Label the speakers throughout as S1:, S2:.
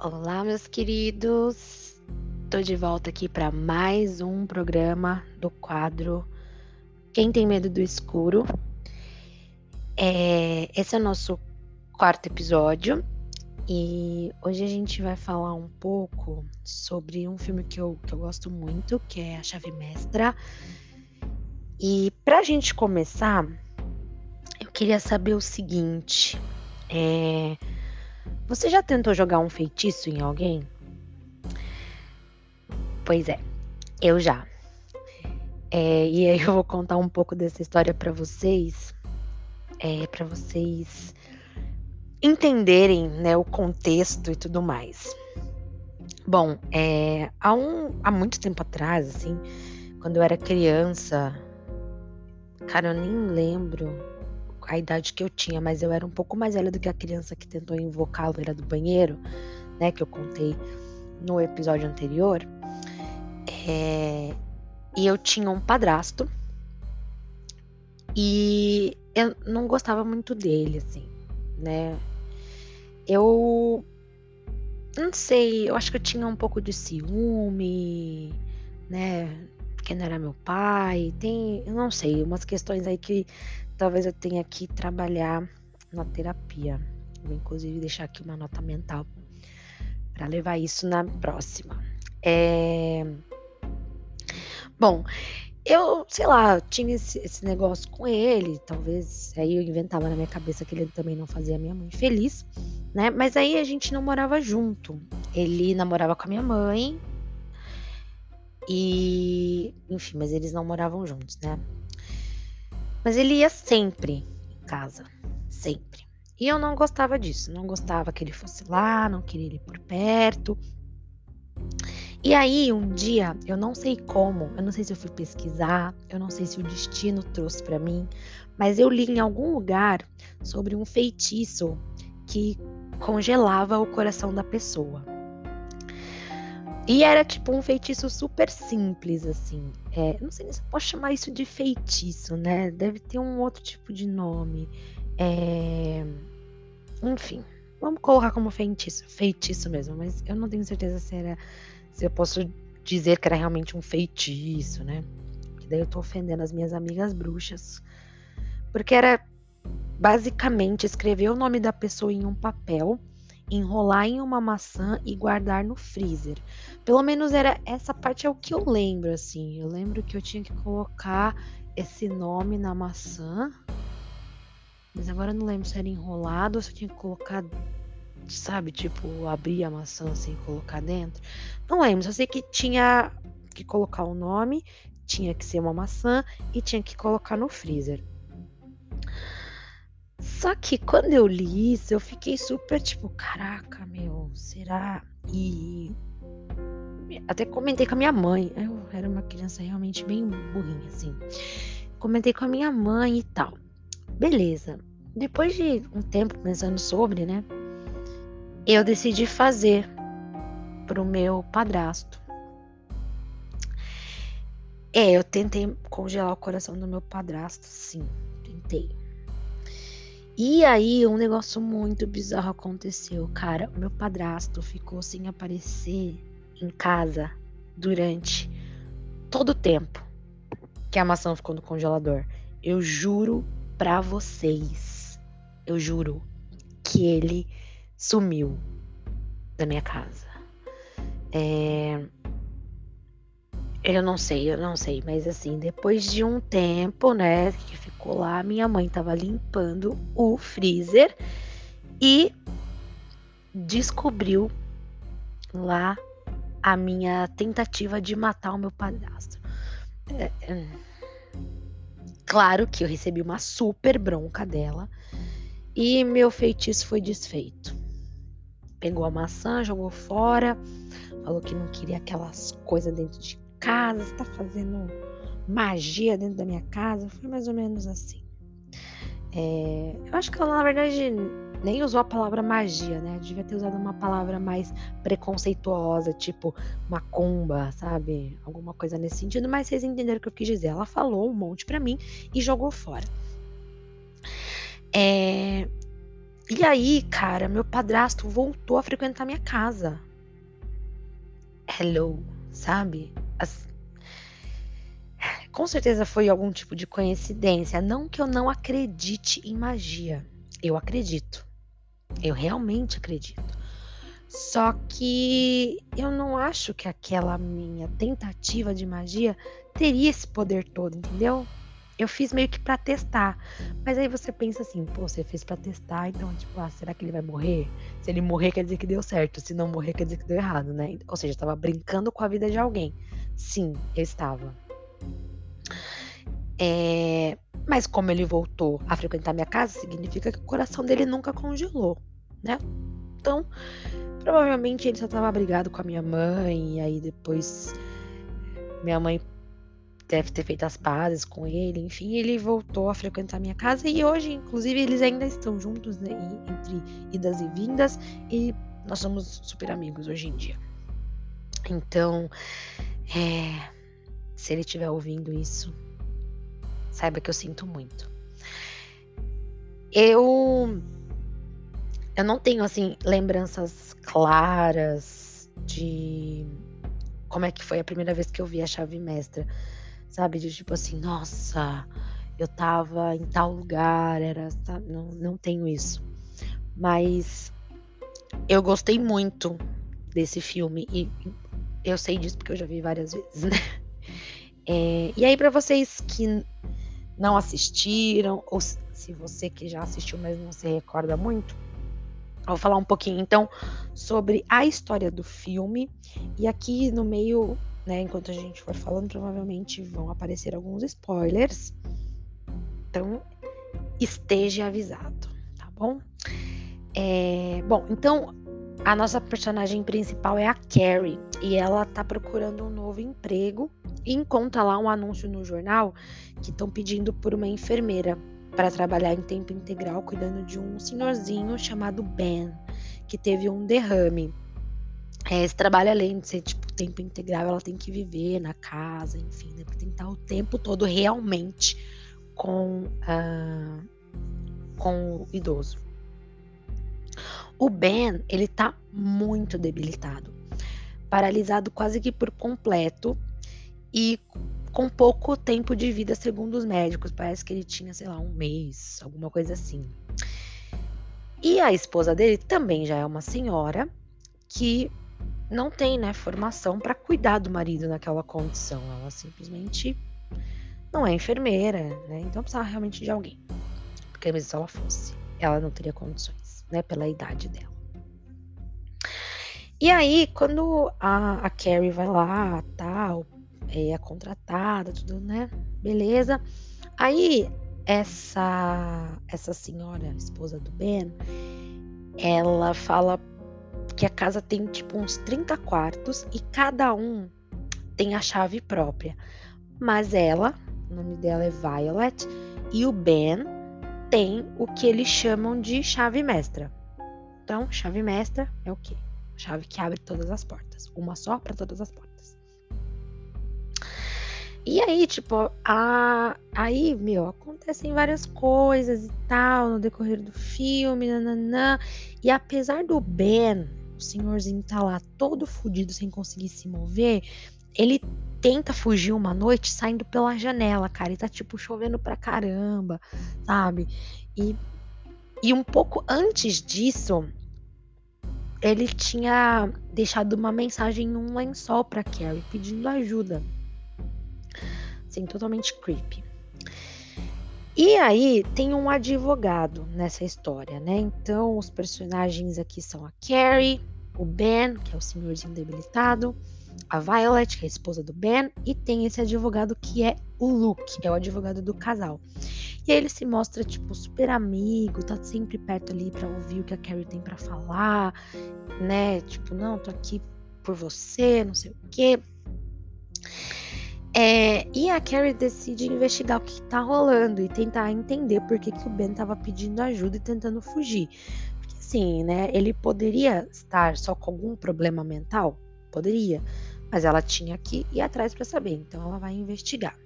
S1: Olá, meus queridos. Tô de volta aqui para mais um programa do quadro Quem tem medo do escuro. É, esse é o nosso quarto episódio e hoje a gente vai falar um pouco sobre um filme que eu, que eu gosto muito, que é A Chave Mestra. E pra gente começar, eu queria saber o seguinte: é, você já tentou jogar um feitiço em alguém? Pois é, eu já. É, e aí eu vou contar um pouco dessa história para vocês, é, para vocês entenderem né, o contexto e tudo mais. Bom, é, há, um, há muito tempo atrás, assim, quando eu era criança, cara, eu nem lembro a idade que eu tinha, mas eu era um pouco mais velha do que a criança que tentou invocar a loira do banheiro, né? Que eu contei no episódio anterior. É, e eu tinha um padrasto. E eu não gostava muito dele, assim, né? Eu não sei, eu acho que eu tinha um pouco de ciúme, né? Porque não era meu pai. Tem, eu não sei, umas questões aí que talvez eu tenha que trabalhar na terapia. Vou inclusive deixar aqui uma nota mental para levar isso na próxima. É... Bom, eu, sei lá, tinha esse, esse, negócio com ele, talvez aí eu inventava na minha cabeça que ele também não fazia a minha mãe feliz, né? Mas aí a gente não morava junto. Ele namorava com a minha mãe e, enfim, mas eles não moravam juntos, né? Mas ele ia sempre em casa, sempre. E eu não gostava disso, não gostava que ele fosse lá, não queria ele por perto. E aí, um dia, eu não sei como, eu não sei se eu fui pesquisar, eu não sei se o destino trouxe para mim, mas eu li em algum lugar sobre um feitiço que congelava o coração da pessoa. E era tipo um feitiço super simples, assim. É, não sei se posso chamar isso de feitiço, né? Deve ter um outro tipo de nome. É... Enfim, vamos colocar como feitiço, feitiço mesmo, mas eu não tenho certeza se era. Se eu posso dizer que era realmente um feitiço, né? Que daí eu tô ofendendo as minhas amigas bruxas. Porque era basicamente escrever o nome da pessoa em um papel enrolar em uma maçã e guardar no freezer. Pelo menos era essa parte é o que eu lembro assim. Eu lembro que eu tinha que colocar esse nome na maçã. Mas agora eu não lembro se era enrolado ou se eu tinha que colocar, sabe, tipo, abrir a maçã assim e colocar dentro. Não lembro, só sei que tinha que colocar o nome, tinha que ser uma maçã e tinha que colocar no freezer. Só que quando eu li isso, eu fiquei super tipo, caraca, meu, será? E até comentei com a minha mãe. Eu era uma criança realmente bem burrinha, assim. Comentei com a minha mãe e tal. Beleza. Depois de um tempo pensando sobre, né? Eu decidi fazer pro meu padrasto. É, eu tentei congelar o coração do meu padrasto, sim. Tentei. E aí, um negócio muito bizarro aconteceu, cara. O meu padrasto ficou sem aparecer em casa durante todo o tempo que a maçã ficou no congelador. Eu juro pra vocês, eu juro que ele sumiu da minha casa. É... Eu não sei, eu não sei, mas assim, depois de um tempo, né, que ficou lá, minha mãe tava limpando o freezer e descobriu lá a minha tentativa de matar o meu padrasto. É, é, claro que eu recebi uma super bronca dela e meu feitiço foi desfeito. Pegou a maçã, jogou fora, falou que não queria aquelas coisas dentro de casa, você tá fazendo magia dentro da minha casa. Foi mais ou menos assim. É, eu acho que ela, na verdade, nem usou a palavra magia, né? Devia ter usado uma palavra mais preconceituosa, tipo macumba, sabe? Alguma coisa nesse sentido, mas vocês entenderam o que eu quis dizer. Ela falou um monte para mim e jogou fora. É... E aí, cara, meu padrasto voltou a frequentar minha casa. Hello, sabe? As... Com certeza foi algum tipo de coincidência. Não que eu não acredite em magia. Eu acredito. Eu realmente acredito. Só que eu não acho que aquela minha tentativa de magia teria esse poder todo, entendeu? Eu fiz meio que para testar. Mas aí você pensa assim, pô, você fez para testar, então, tipo, ah, será que ele vai morrer? Se ele morrer, quer dizer que deu certo. Se não morrer, quer dizer que deu errado, né? Ou seja, eu tava brincando com a vida de alguém. Sim, eu estava. É... Mas como ele voltou a frequentar minha casa, significa que o coração dele nunca congelou, né? Então, Provavelmente ele só estava brigado com a minha mãe, e aí depois minha mãe deve ter feito as pazes com ele, enfim, ele voltou a frequentar minha casa e hoje, inclusive, eles ainda estão juntos, né, entre idas e vindas, e nós somos super amigos hoje em dia. Então, é, se ele estiver ouvindo isso, saiba que eu sinto muito. Eu eu não tenho assim lembranças claras de como é que foi a primeira vez que eu vi a chave mestra, sabe? De tipo assim, nossa, eu tava em tal lugar, era, sabe? Não, não tenho isso. Mas eu gostei muito desse filme e eu sei disso porque eu já vi várias vezes, né? É, e aí, para vocês que não assistiram, ou se você que já assistiu, mas não se recorda muito, Vou falar um pouquinho então sobre a história do filme e aqui no meio, né, enquanto a gente for falando, provavelmente vão aparecer alguns spoilers. Então, esteja avisado, tá bom? É, bom, então a nossa personagem principal é a Carrie e ela tá procurando um novo emprego e encontra lá um anúncio no jornal que estão pedindo por uma enfermeira para trabalhar em tempo integral cuidando de um senhorzinho chamado Ben, que teve um derrame. É, esse trabalho, além de ser tipo tempo integral, ela tem que viver na casa, enfim, né, para tentar o tempo todo realmente com, uh, com o idoso. O Ben, ele tá muito debilitado, paralisado quase que por completo e com pouco tempo de vida, segundo os médicos. Parece que ele tinha, sei lá, um mês, alguma coisa assim. E a esposa dele também já é uma senhora que não tem, né, formação para cuidar do marido naquela condição. Ela simplesmente não é enfermeira, né? Então precisava realmente de alguém. Porque mesmo se ela fosse, ela não teria condições, né, pela idade dela. E aí, quando a, a Carrie vai lá, tal, é, é contratada, tudo, né? Beleza. Aí essa essa senhora, esposa do Ben, ela fala que a casa tem tipo uns 30 quartos e cada um tem a chave própria. Mas ela, o nome dela é Violet, e o Ben tem o que eles chamam de chave mestra. Então, chave mestra é o quê? Chave que abre todas as portas. Uma só para todas as portas. E aí, tipo, a... aí, meu, acontecem várias coisas e tal no decorrer do filme, nananã. E apesar do Ben, o senhorzinho tá lá todo fudido sem conseguir se mover, ele tenta fugir uma noite saindo pela janela, cara. E tá, tipo, chovendo pra caramba, sabe? E, e um pouco antes disso, ele tinha deixado uma mensagem num lençol pra Carrie pedindo ajuda assim, totalmente creepy. E aí tem um advogado nessa história, né? Então os personagens aqui são a Carrie, o Ben, que é o senhorzinho debilitado, a Violet, que é a esposa do Ben, e tem esse advogado que é o Luke, é o advogado do casal. E aí ele se mostra tipo super amigo, tá sempre perto ali para ouvir o que a Carrie tem para falar, né? Tipo, não, tô aqui por você, não sei o quê. É, e a Carrie decide investigar o que está rolando e tentar entender por que, que o Ben estava pedindo ajuda e tentando fugir. Porque assim, né? Ele poderia estar só com algum problema mental? Poderia. Mas ela tinha que ir atrás para saber. Então ela vai investigar.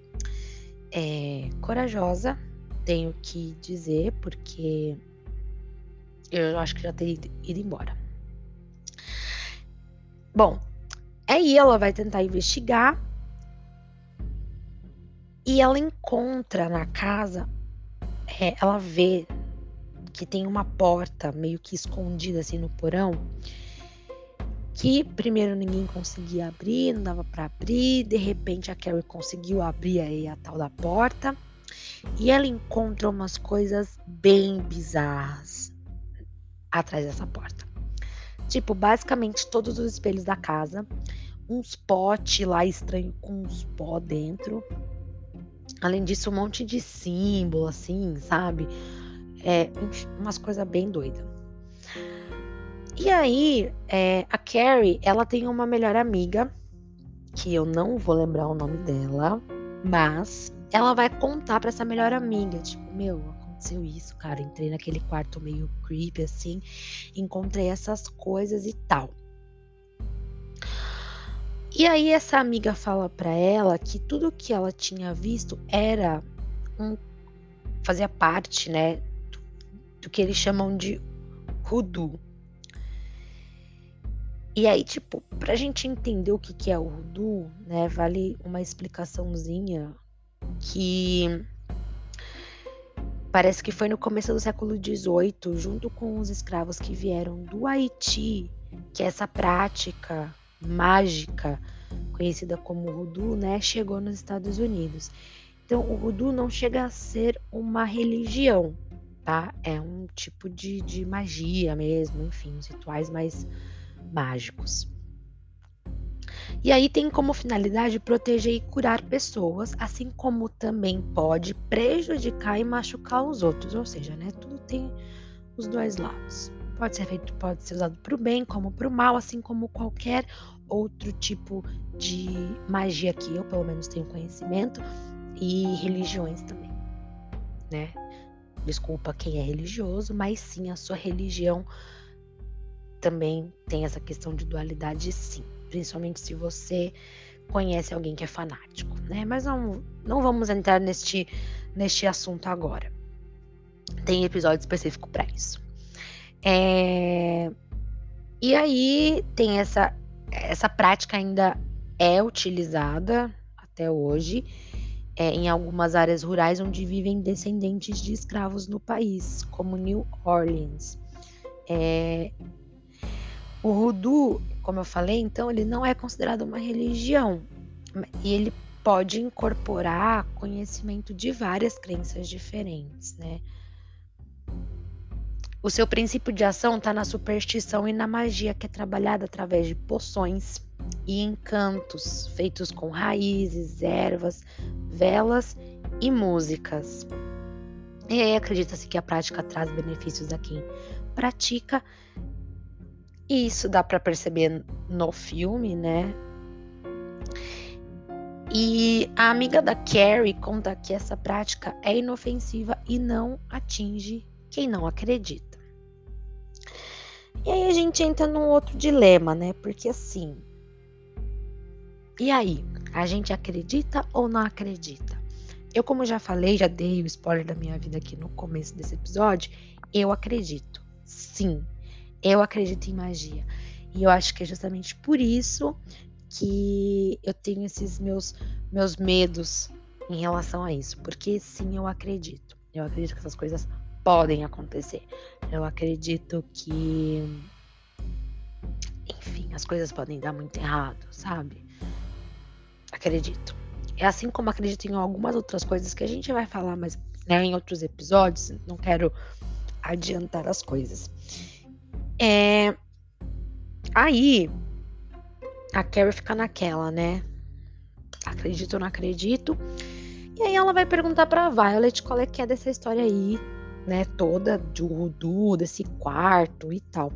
S1: É, corajosa, tenho que dizer, porque eu acho que já teria ido embora. Bom, aí ela vai tentar investigar e ela encontra na casa, é, ela vê que tem uma porta meio que escondida assim no porão, que primeiro ninguém conseguia abrir, não dava para abrir, de repente a Carrie conseguiu abrir aí a tal da porta e ela encontra umas coisas bem bizarras atrás dessa porta. Tipo, basicamente todos os espelhos da casa, uns potes lá estranho com uns pó dentro. Além disso, um monte de símbolo, assim, sabe? É, umas coisas bem doidas. E aí, é, a Carrie, ela tem uma melhor amiga, que eu não vou lembrar o nome dela, mas ela vai contar para essa melhor amiga, tipo, meu, aconteceu isso, cara, entrei naquele quarto meio creepy assim, encontrei essas coisas e tal. E aí essa amiga fala para ela que tudo que ela tinha visto era um fazia parte, né, do, do que eles chamam de hoodoo. E aí, tipo, pra gente entender o que, que é o hoodoo, né, vale uma explicaçãozinha que parece que foi no começo do século XVIII, junto com os escravos que vieram do Haiti, que essa prática mágica, conhecida como voodoo, né, chegou nos Estados Unidos. Então, o voodoo não chega a ser uma religião, tá? É um tipo de, de magia mesmo, enfim, os rituais mais mágicos. E aí tem como finalidade proteger e curar pessoas, assim como também pode prejudicar e machucar os outros, ou seja, né, tudo tem os dois lados. Pode ser feito, pode ser usado para o bem como para o mal, assim como qualquer outro tipo de magia que eu, pelo menos, tenho conhecimento e religiões também, né? Desculpa quem é religioso, mas sim a sua religião também tem essa questão de dualidade, sim principalmente se você conhece alguém que é fanático, né? Mas não, não vamos entrar neste, neste assunto agora. Tem episódio específico para isso. É... E aí tem essa essa prática ainda é utilizada até hoje é, em algumas áreas rurais onde vivem descendentes de escravos no país, como New Orleans. É, o Rudu como eu falei, então ele não é considerado uma religião e ele pode incorporar conhecimento de várias crenças diferentes, né? O seu princípio de ação está na superstição e na magia que é trabalhada através de poções e encantos feitos com raízes, ervas, velas e músicas. E aí acredita-se que a prática traz benefícios a quem pratica e isso dá para perceber no filme, né? E a amiga da Carrie conta que essa prática é inofensiva e não atinge quem não acredita. E aí a gente entra num outro dilema, né? Porque assim. E aí? A gente acredita ou não acredita? Eu, como já falei, já dei o spoiler da minha vida aqui no começo desse episódio, eu acredito. Sim, eu acredito em magia. E eu acho que é justamente por isso que eu tenho esses meus, meus medos em relação a isso. Porque sim, eu acredito. Eu acredito que essas coisas podem acontecer. Eu acredito que. Enfim, as coisas podem dar muito errado, sabe? Acredito. É assim como acredito em algumas outras coisas que a gente vai falar mais né, em outros episódios. Não quero adiantar as coisas. É... Aí, a Carrie fica naquela, né? Acredito ou não acredito? E aí ela vai perguntar pra Violet qual é que é dessa história aí, né? Toda do Rudu, desse quarto e tal.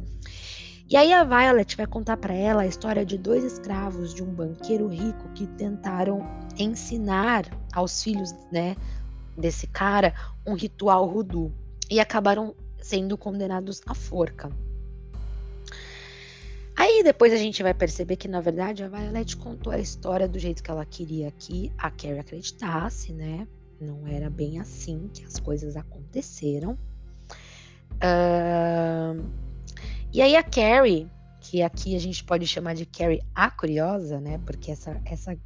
S1: E aí a Violet vai contar para ela a história de dois escravos de um banqueiro rico que tentaram ensinar aos filhos, né, desse cara um ritual Rudu e acabaram sendo condenados à forca. Aí depois a gente vai perceber que, na verdade, a Violet contou a história do jeito que ela queria que a Carrie acreditasse, né? Não era bem assim que as coisas aconteceram. Uh, e aí a Carrie, que aqui a gente pode chamar de Carrie a curiosa, né? Porque essa, essa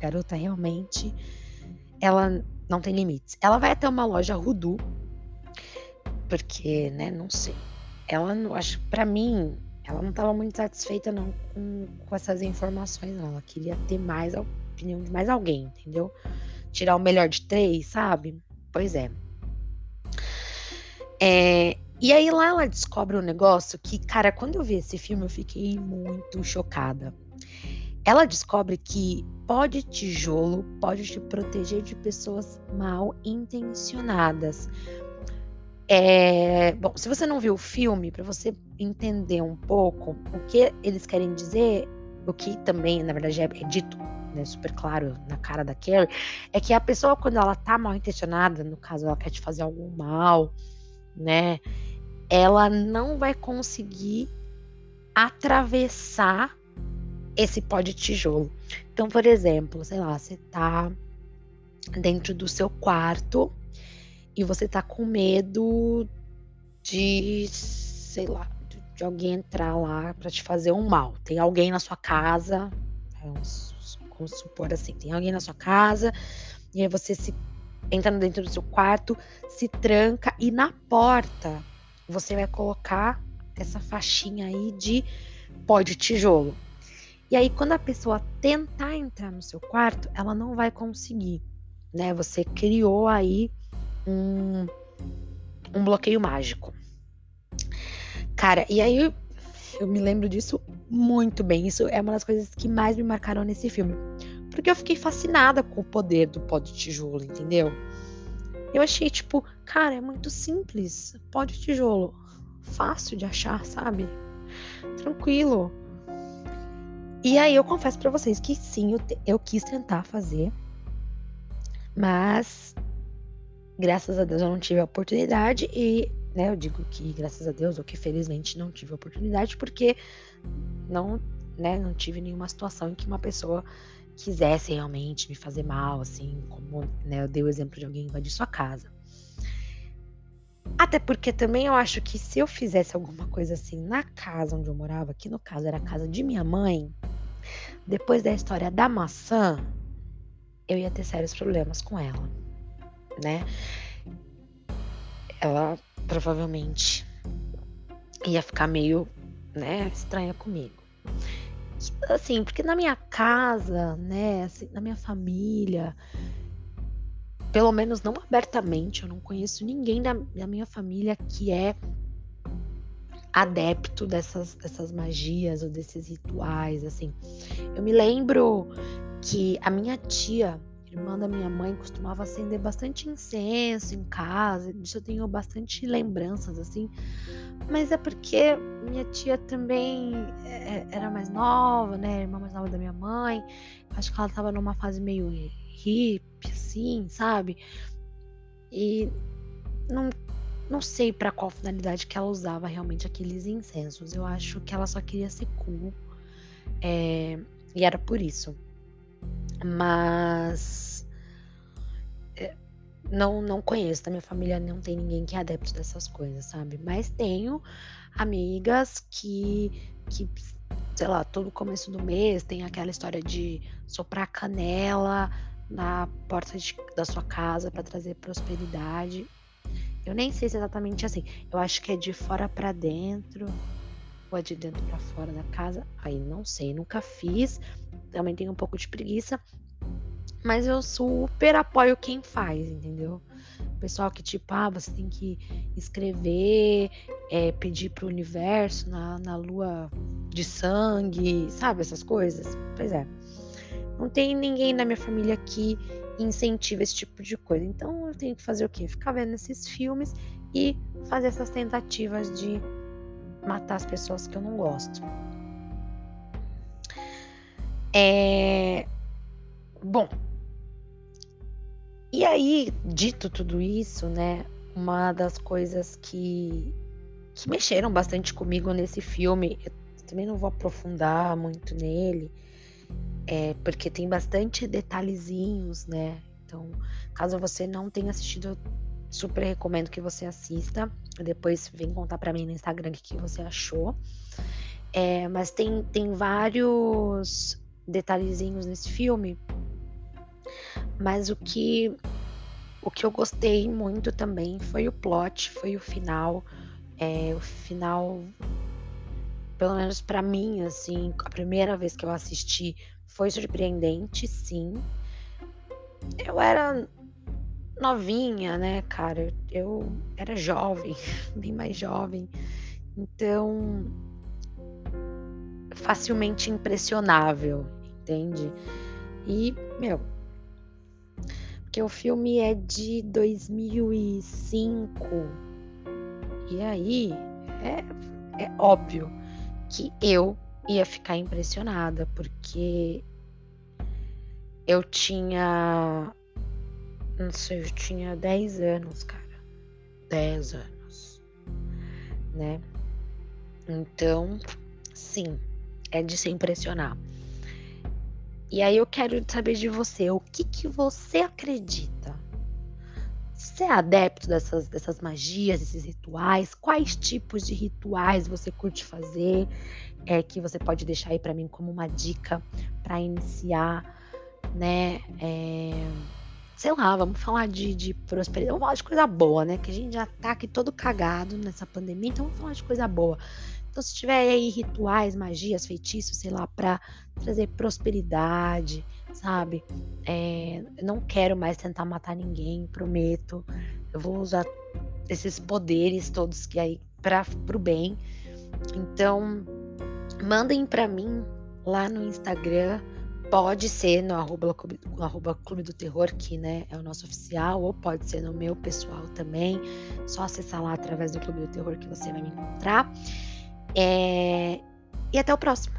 S1: garota realmente ela não tem limites. Ela vai até uma loja Rudu, porque, né, não sei. Ela não acho, para mim, ela não estava muito satisfeita não com, com essas informações, não. Ela queria ter mais a opinião de mais alguém, entendeu? Tirar o melhor de três, sabe? Pois é. É, e aí lá ela descobre um negócio que, cara, quando eu vi esse filme eu fiquei muito chocada. Ela descobre que pó de tijolo pode te proteger de pessoas mal intencionadas. É, bom, se você não viu o filme, para você entender um pouco o que eles querem dizer, o que também, na verdade, é, é dito né, super claro na cara da Carrie, é que a pessoa, quando ela tá mal intencionada, no caso, ela quer te fazer algum mal, né, ela não vai conseguir atravessar esse pó de tijolo. Então, por exemplo, sei lá, você tá dentro do seu quarto e você tá com medo de, sei lá, de alguém entrar lá para te fazer um mal. Tem alguém na sua casa, vamos supor assim, tem alguém na sua casa e aí você se entra dentro do seu quarto, se tranca e na porta você vai colocar essa faixinha aí de pó de tijolo. E aí, quando a pessoa tentar entrar no seu quarto, ela não vai conseguir, né? Você criou aí um, um bloqueio mágico. Cara, e aí eu me lembro disso muito bem. Isso é uma das coisas que mais me marcaram nesse filme. Porque eu fiquei fascinada com o poder do pó de tijolo, entendeu? Eu achei, tipo, cara, é muito simples. Pó de tijolo. Fácil de achar, sabe? Tranquilo. E aí eu confesso para vocês que sim, eu, te, eu quis tentar fazer, mas graças a Deus eu não tive a oportunidade e, né, eu digo que graças a Deus ou que felizmente não tive a oportunidade porque não, né, não tive nenhuma situação em que uma pessoa quisesse realmente me fazer mal, assim, como, né, eu dei o exemplo de alguém invadir sua casa. Até porque também eu acho que se eu fizesse alguma coisa assim na casa onde eu morava, que no caso era a casa de minha mãe, depois da história da maçã, eu ia ter sérios problemas com ela, né? Ela provavelmente ia ficar meio, né, estranha comigo. Assim, porque na minha casa, né, assim, na minha família, pelo menos não abertamente, eu não conheço ninguém da, da minha família que é adepto dessas, dessas magias ou desses rituais, assim. Eu me lembro que a minha tia, irmã da minha mãe, costumava acender bastante incenso em casa, disso eu tenho bastante lembranças, assim. Mas é porque minha tia também é, era mais nova, né? Irmã mais nova da minha mãe. Acho que ela tava numa fase meio hippie, assim, sabe? E não não sei para qual finalidade que ela usava realmente aqueles incensos. Eu acho que ela só queria ser cool. É, e era por isso. Mas. Não, não conheço, da minha família não tem ninguém que é adepto dessas coisas, sabe? Mas tenho amigas que, que sei lá, todo começo do mês tem aquela história de soprar canela na porta de, da sua casa para trazer prosperidade. Eu nem sei se é exatamente assim. Eu acho que é de fora para dentro ou é de dentro para fora da casa. Aí não sei, nunca fiz. Também tenho um pouco de preguiça. Mas eu super apoio quem faz, entendeu? O pessoal que, tipo, ah, você tem que escrever, é, pedir pro universo na, na lua de sangue, sabe? Essas coisas. Pois é. Não tem ninguém na minha família que incentiva esse tipo de coisa. Então eu tenho que fazer o quê? Ficar vendo esses filmes e fazer essas tentativas de matar as pessoas que eu não gosto. É... Bom, e aí, dito tudo isso, né? Uma das coisas que, que mexeram bastante comigo nesse filme, eu também não vou aprofundar muito nele, é, porque tem bastante detalhezinhos, né? Então, caso você não tenha assistido super recomendo que você assista. Depois vem contar para mim no Instagram o que, que você achou. É, mas tem, tem vários detalhezinhos nesse filme. Mas o que o que eu gostei muito também foi o plot, foi o final. É, o final, pelo menos para mim, assim, a primeira vez que eu assisti foi surpreendente, sim. Eu era novinha, né, cara? Eu era jovem, bem mais jovem. Então, facilmente impressionável, entende? E, meu, porque o filme é de 2005. E aí, é, é óbvio que eu ia ficar impressionada, porque eu tinha. Não sei, eu tinha 10 anos, cara. 10 anos. Né? Então, sim, é de se impressionar. E aí eu quero saber de você, o que, que você acredita? Você é adepto dessas, dessas magias, desses rituais? Quais tipos de rituais você curte fazer? É, que você pode deixar aí para mim como uma dica para iniciar, né? É, sei lá, vamos falar de, de prosperidade, vamos falar de coisa boa, né? Que a gente já tá aqui todo cagado nessa pandemia, então vamos falar de coisa boa. Então, se tiver aí rituais, magias, feitiços, sei lá, para trazer prosperidade, sabe? É, não quero mais tentar matar ninguém, prometo. Eu vou usar esses poderes todos que aí para o bem. Então, mandem para mim lá no Instagram. Pode ser no arroba, no arroba Clube do Terror, que né, é o nosso oficial, ou pode ser no meu pessoal também. Só acessar lá através do Clube do Terror que você vai me encontrar. É... E até o próximo.